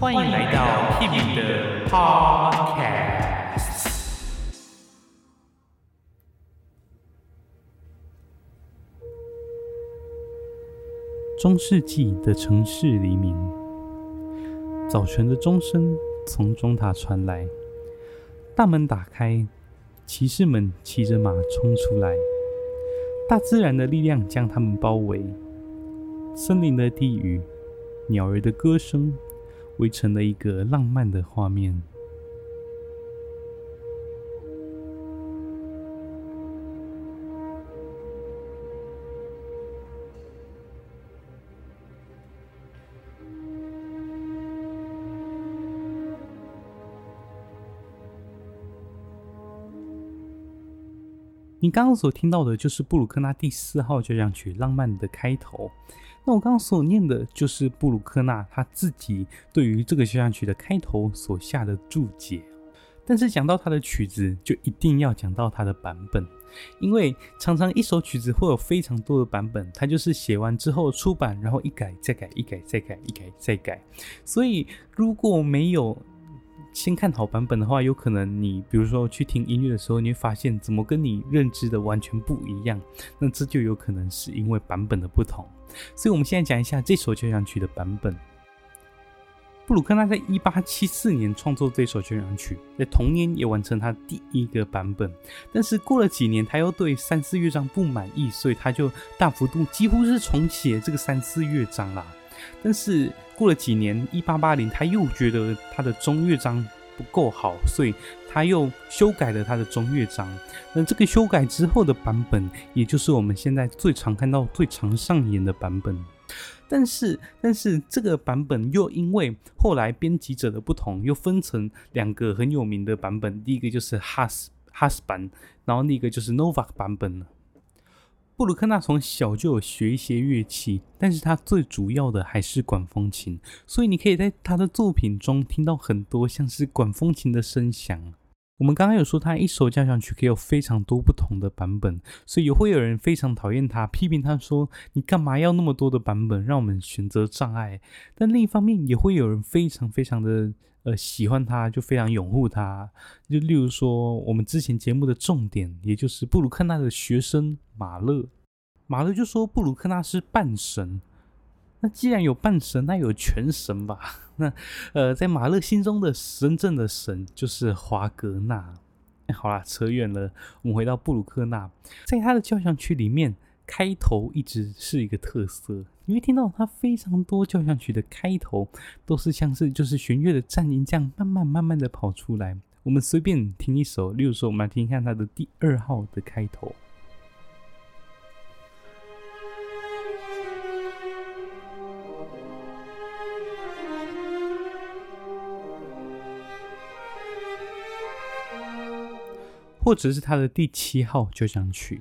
欢迎来到屁民的 Podcast。中世纪的城市黎明，早晨的钟声从钟塔传来，大门打开，骑士们骑着马冲出来，大自然的力量将他们包围，森林的低语，鸟儿的歌声。围成了一个浪漫的画面。你刚刚所听到的就是布鲁克纳第四号交响曲浪漫的开头。那我刚刚所念的就是布鲁克纳他自己对于这个交响曲的开头所下的注解。但是讲到他的曲子，就一定要讲到他的版本，因为常常一首曲子会有非常多的版本，他就是写完之后出版，然后一改再改，一改再改，一改再改。所以如果没有 先看好版本的话，有可能你比如说去听音乐的时候，你会发现怎么跟你认知的完全不一样，那这就有可能是因为版本的不同。所以，我们现在讲一下这首交响曲的版本。布鲁克纳在一八七四年创作这首交响曲，在同年也完成他第一个版本。但是过了几年，他又对三四乐章不满意，所以他就大幅度几乎是重写这个三四乐章啦。但是过了几年，一八八零，他又觉得他的中乐章不够好，所以他又修改了他的中乐章。那这个修改之后的版本，也就是我们现在最常看到、最常上演的版本。但是，但是这个版本又因为后来编辑者的不同，又分成两个很有名的版本。第一个就是 Haas has 版，然后另一个就是 Novak 版本了。布鲁克纳从小就有学一些乐器，但是他最主要的还是管风琴，所以你可以在他的作品中听到很多像是管风琴的声响。我们刚刚有说他一首交响曲可以有非常多不同的版本，所以也会有人非常讨厌他，批评他说：“你干嘛要那么多的版本，让我们选择障碍？”但另一方面，也会有人非常非常的呃喜欢他，就非常拥护他。就例如说，我们之前节目的重点，也就是布鲁克纳的学生马勒，马勒就说布鲁克纳是半神。那既然有半神，那有全神吧？那呃，在马勒心中的真正的神就是华格纳。好啦，扯远了，我们回到布鲁克纳，在他的交响曲里面，开头一直是一个特色。你会听到他非常多交响曲的开头都是像是就是弦乐的颤音这样慢慢慢慢的跑出来。我们随便听一首，例如说，我们来听一下他的第二号的开头。或者是他的第七号交响曲。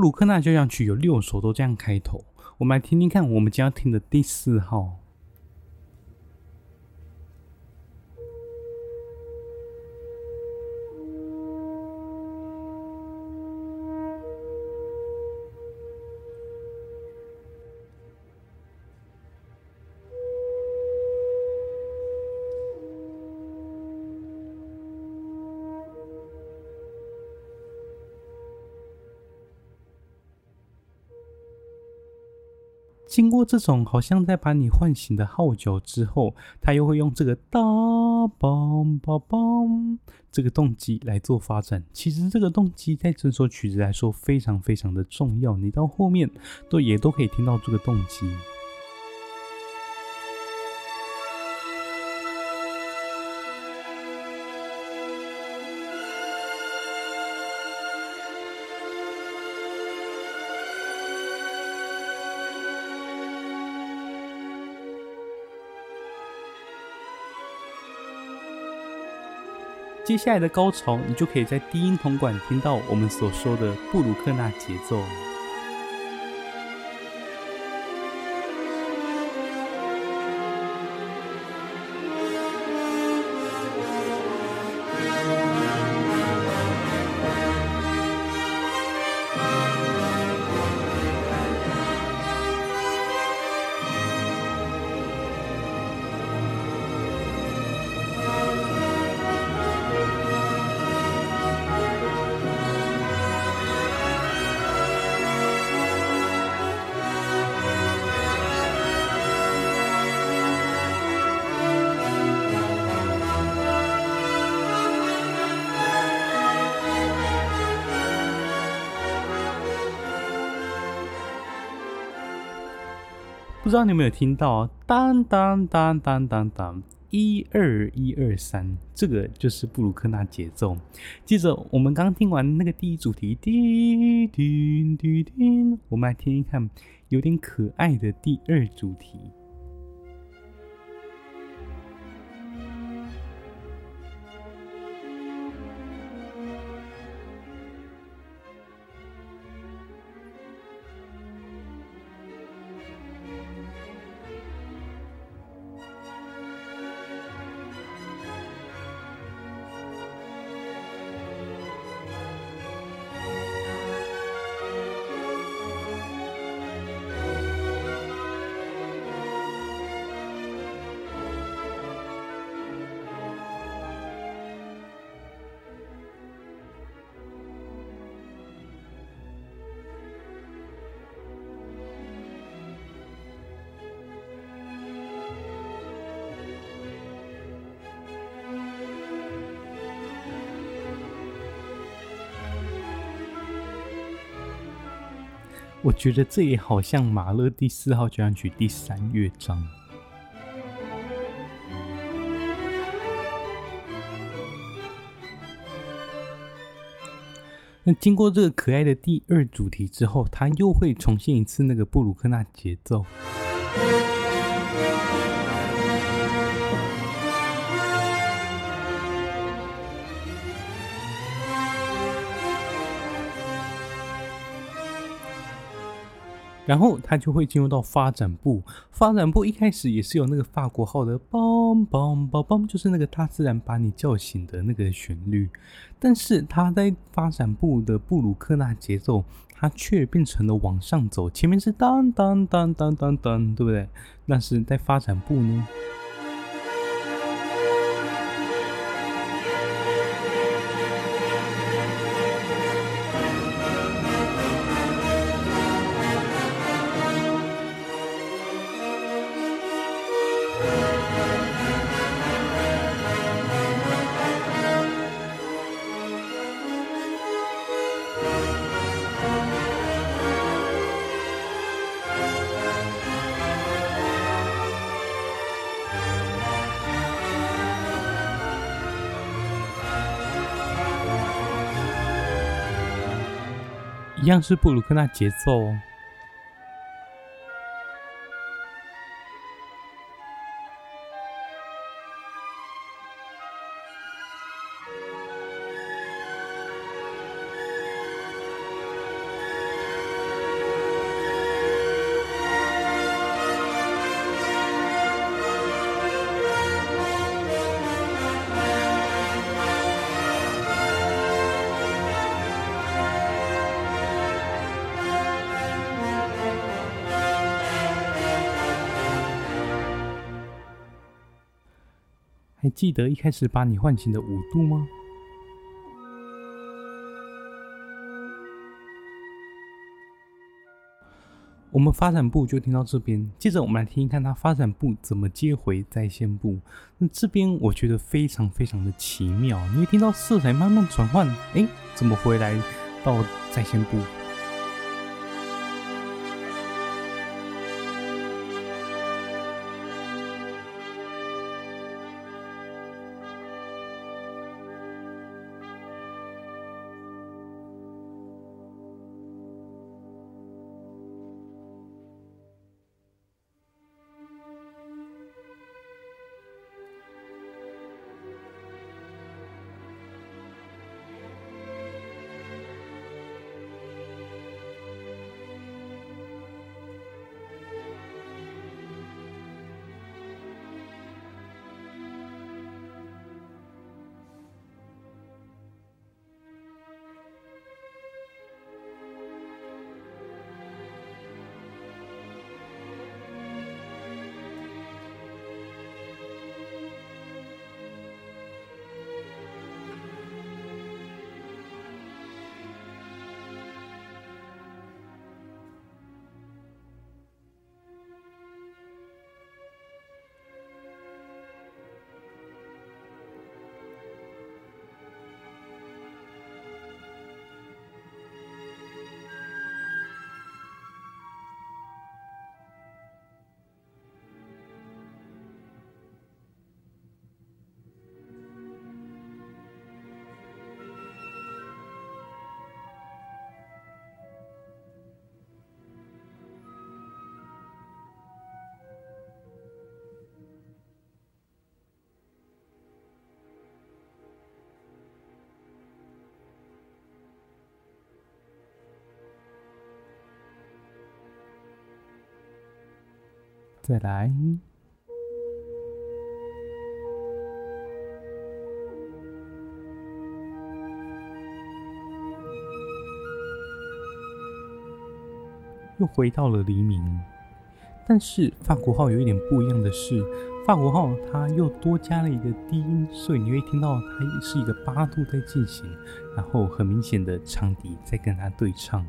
布鲁克纳交响曲有六首都这样开头。我们来听听看，我们将要听的第四号。这种好像在把你唤醒的号角之后，他又会用这个哒梆梆梆这个动机来做发展。其实这个动机在整首曲子来说非常非常的重要，你到后面都也都可以听到这个动机。接下来的高潮，你就可以在低音铜管听到我们所说的布鲁克纳节奏。不知道你有没有听到？当当当当当当，一二一二三，这个就是布鲁克纳节奏。接着，我们刚听完那个第一主题，滴滴滴滴，我们来听一看有点可爱的第二主题。我觉得这也好像马勒第四号交响曲第三乐章。那经过这个可爱的第二主题之后，它又会重现一次那个布鲁克纳节奏。然后他就会进入到发展部，发展部一开始也是有那个法国号的梆梆梆梆，就是那个大自然把你叫醒的那个旋律。但是他在发展部的布鲁克纳节奏，它却变成了往上走，前面是当当当当当当，对不对？那是在发展部呢。样是布鲁克纳节奏。记得一开始把你唤醒的五度吗？我们发展部就听到这边，接着我们来听一看它发展部怎么接回在线部。那这边我觉得非常非常的奇妙，你会听到色彩慢慢转换，哎，怎么回来到在线部？再来。又回到了黎明，但是法国号有一点不一样的是，法国号它又多加了一个低音，所以你会听到它是一个八度在进行，然后很明显的长笛在跟它对唱。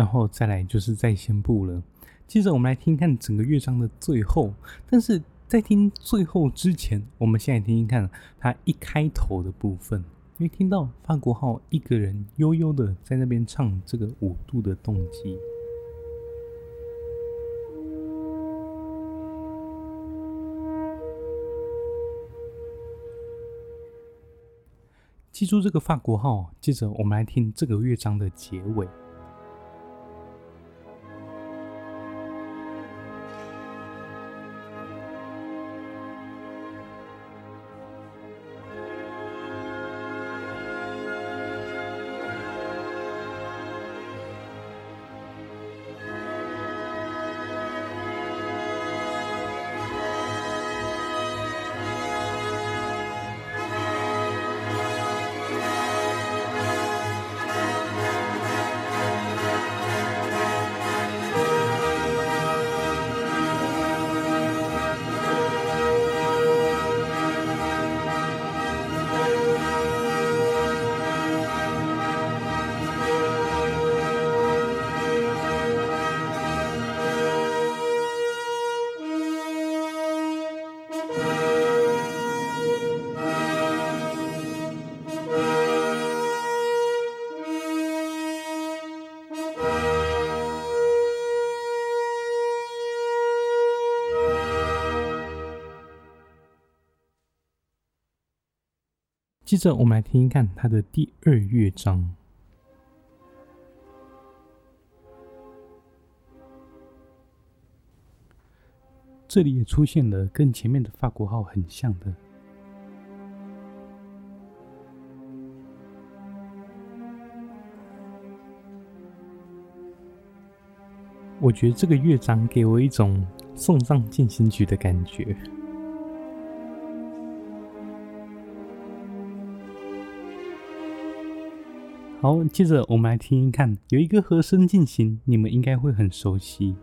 然后再来就是再现部了。接着我们来听看整个乐章的最后。但是在听最后之前，我们先来听听看它一开头的部分。因为听到法国号一个人悠悠的在那边唱这个五度的动机。记住这个法国号。接着我们来听这个乐章的结尾。接着，我们来听听看它的第二乐章。这里也出现了跟前面的法国号很像的。我觉得这个乐章给我一种送葬进行曲的感觉。好，接着我们来听一看，有一个和声进行，你们应该会很熟悉。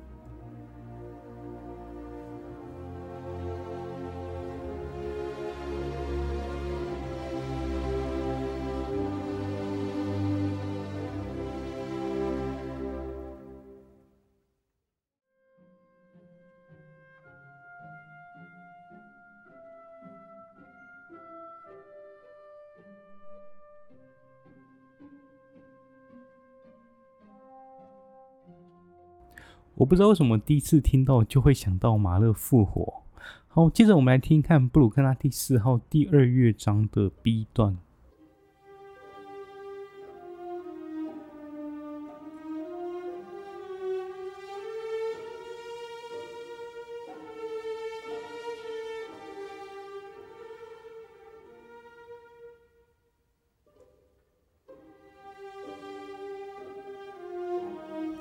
我不知道为什么第一次听到就会想到马勒复活。好，接着我们来听看布鲁克纳第四号第二乐章的 B 段。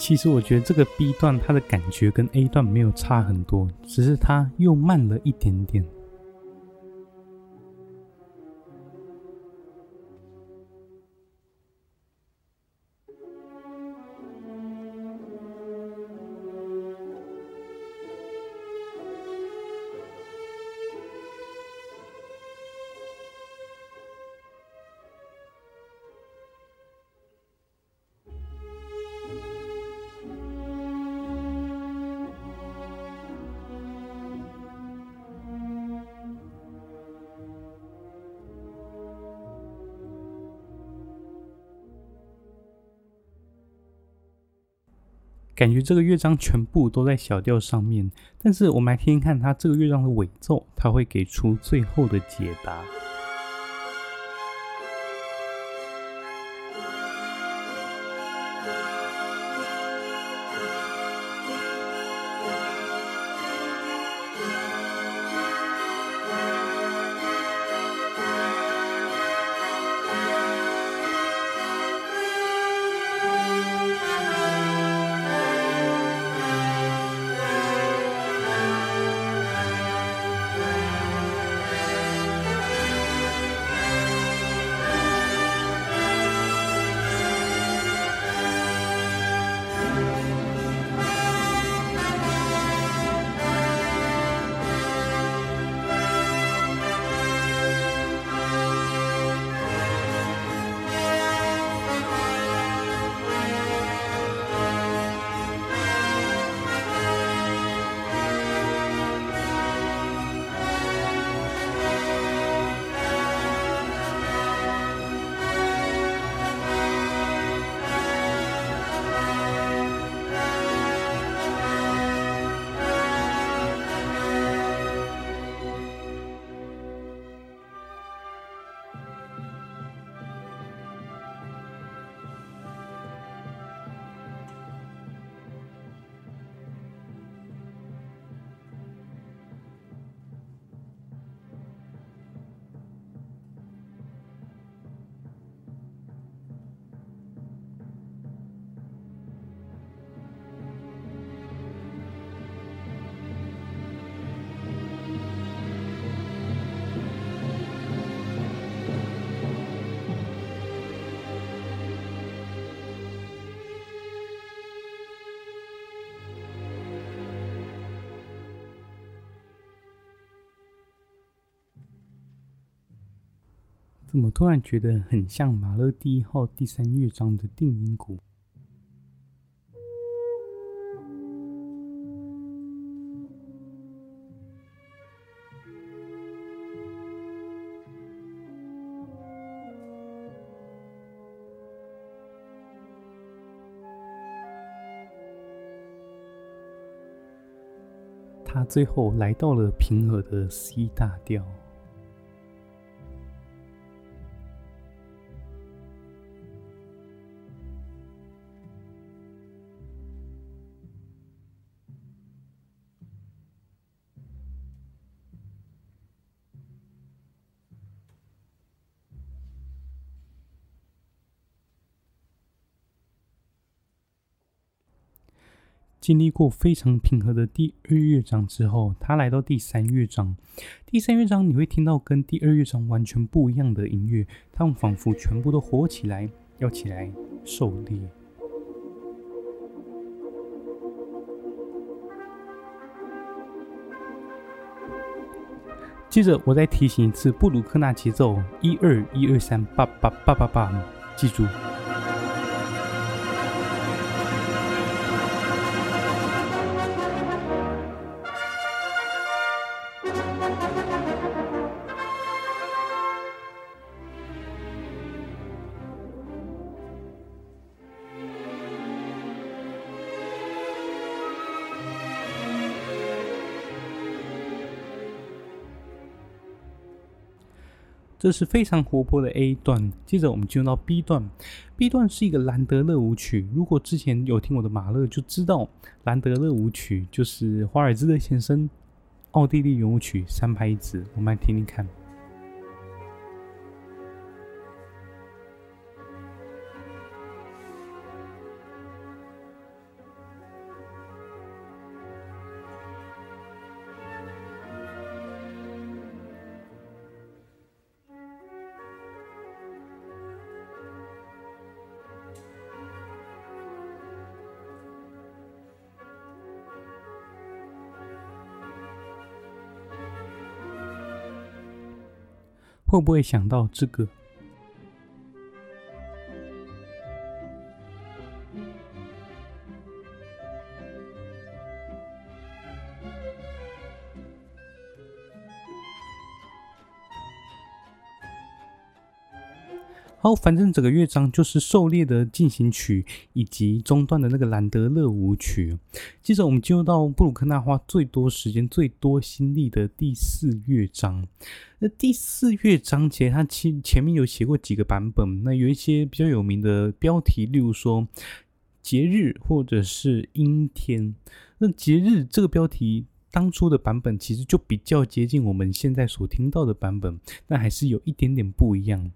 其实我觉得这个 B 段它的感觉跟 A 段没有差很多，只是它又慢了一点点。感觉这个乐章全部都在小调上面，但是我们来听听看它这个乐章的尾奏，它会给出最后的解答。怎么突然觉得很像马勒第一号第三乐章的定音鼓？他最后来到了平和的 C 大调。经历过非常平和的第二乐章之后，他来到第三乐章。第三乐章你会听到跟第二乐章完全不一样的音乐，他们仿佛全部都活起来，要起来狩猎。接着，我再提醒一次布鲁克纳节奏：一二一二三，八八八八八，记住。这是非常活泼的 A 段，接着我们进入到 B 段。B 段是一个兰德勒舞曲。如果之前有听我的马勒，就知道兰德勒舞曲就是华尔兹的前身，奥地利圆舞曲三拍子。我们来听听看。会不会想到这个？好，反正整个乐章就是狩猎的进行曲，以及中段的那个兰德勒舞曲。接着我们进入到布鲁克纳花最多时间、最多心力的第四乐章。那第四乐章其实它前前面有写过几个版本，那有一些比较有名的标题，例如说节日或者是阴天。那节日这个标题当初的版本其实就比较接近我们现在所听到的版本，但还是有一点点不一样。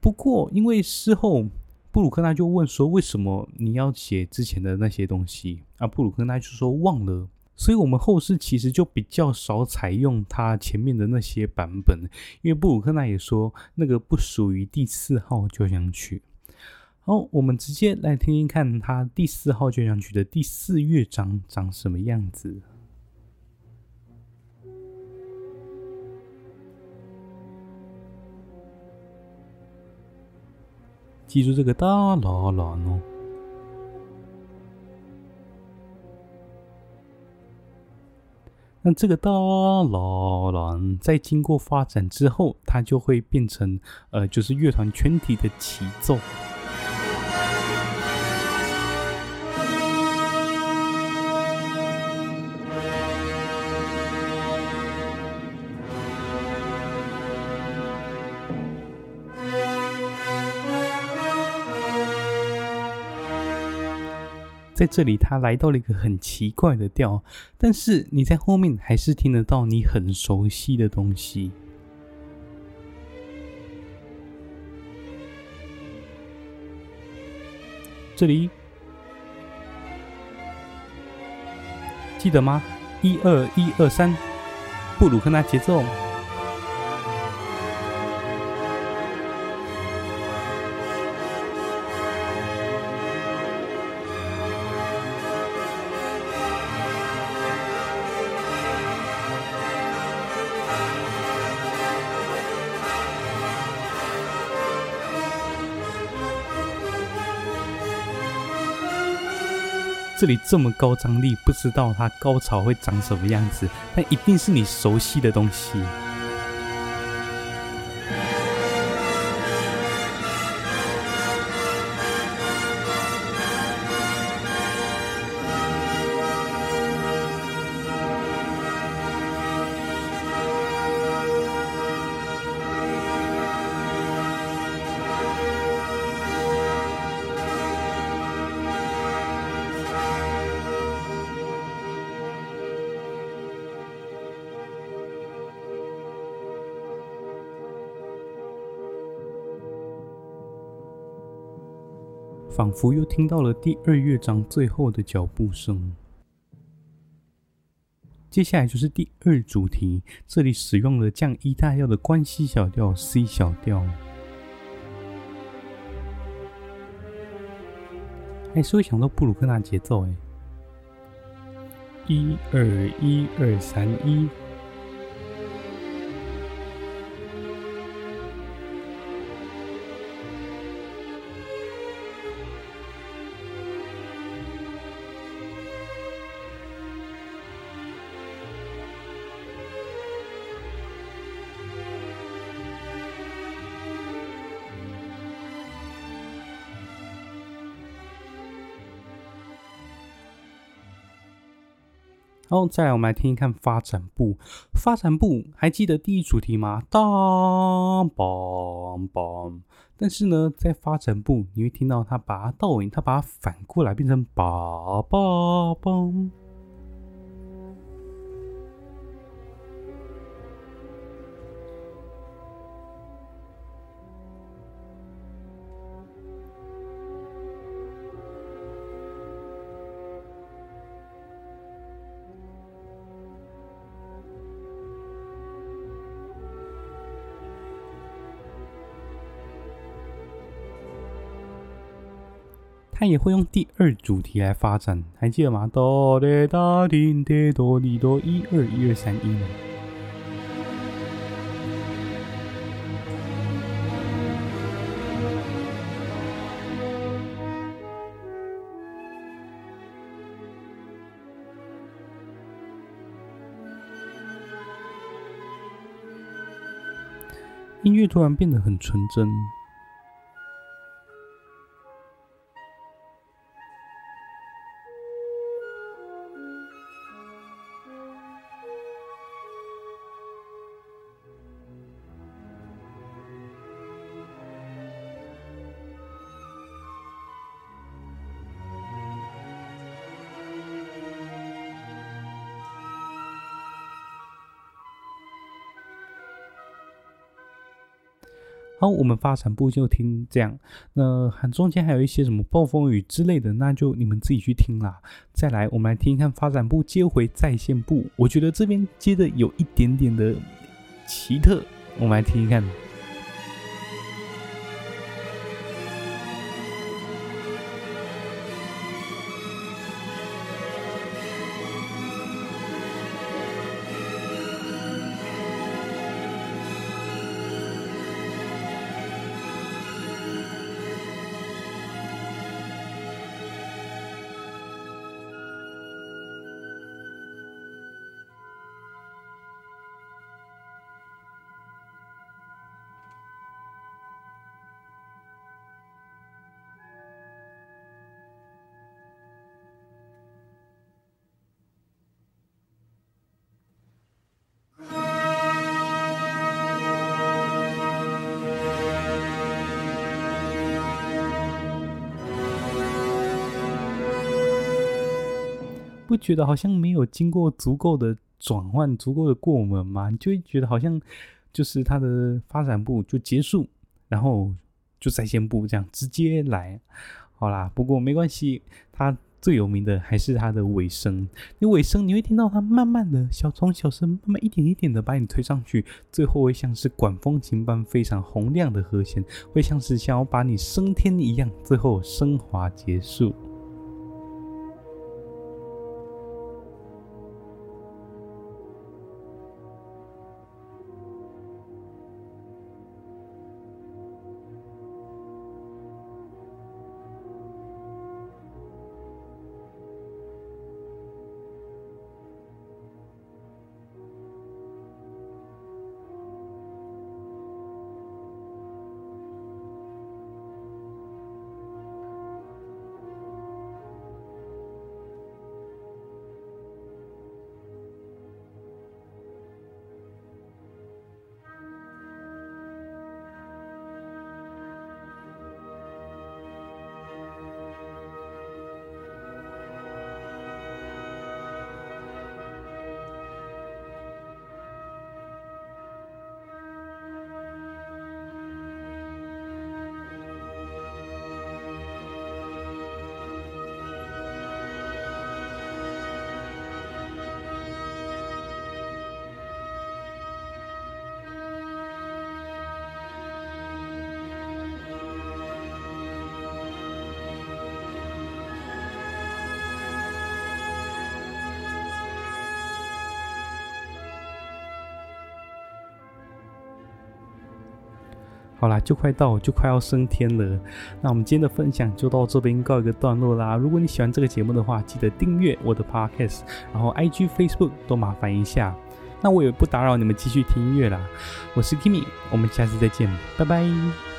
不过，因为事后布鲁克纳就问说：“为什么你要写之前的那些东西？”啊，布鲁克纳就说：“忘了。”所以，我们后世其实就比较少采用他前面的那些版本，因为布鲁克纳也说那个不属于第四号交响曲。好，我们直接来听听看他第四号交响曲的第四乐章长什么样子。记住这个哒啦啦呢。那这个哒啦啦，在经过发展之后，它就会变成呃，就是乐团全体的齐奏。在这里，他来到了一个很奇怪的调，但是你在后面还是听得到你很熟悉的东西。这里记得吗？一二一二三，布鲁克纳节奏。这里这么高张力，不知道它高潮会长什么样子，但一定是你熟悉的东西。仿佛又听到了第二乐章最后的脚步声。接下来就是第二主题，这里使用了降一大调的关系小调 C 小调，还是会想到布鲁克纳节奏哎，一二一二三一。然后再来，我们来听听看发展部。发展部还记得第一主题吗？当梆梆。但是呢，在发展部你会听到他把它倒音，他把它反过来变成梆梆梆。他也会用第二主题来发展，还记得吗？哆来哒叮哒哆哩哆，一二一二三一。音乐突然变得很纯真。好，我们发展部就听这样，那还中间还有一些什么暴风雨之类的，那就你们自己去听啦。再来，我们来听一看发展部接回在线部，我觉得这边接的有一点点的奇特，我们来听一看。不觉得好像没有经过足够的转换、足够的过门吗？你就会觉得好像就是它的发展部就结束，然后就再现部这样直接来。好啦，不过没关系，它最有名的还是它的尾声。你尾声你会听到它慢慢的小从小声，慢慢一点一点的把你推上去，最后会像是管风琴般非常洪亮的和弦，会像是想要把你升天一样，最后升华结束。好啦，就快到，就快要升天了。那我们今天的分享就到这边告一个段落啦。如果你喜欢这个节目的话，记得订阅我的 Podcast，然后 IG、Facebook 都麻烦一下。那我也不打扰你们继续听音乐啦。我是 Kimi，我们下次再见，拜拜。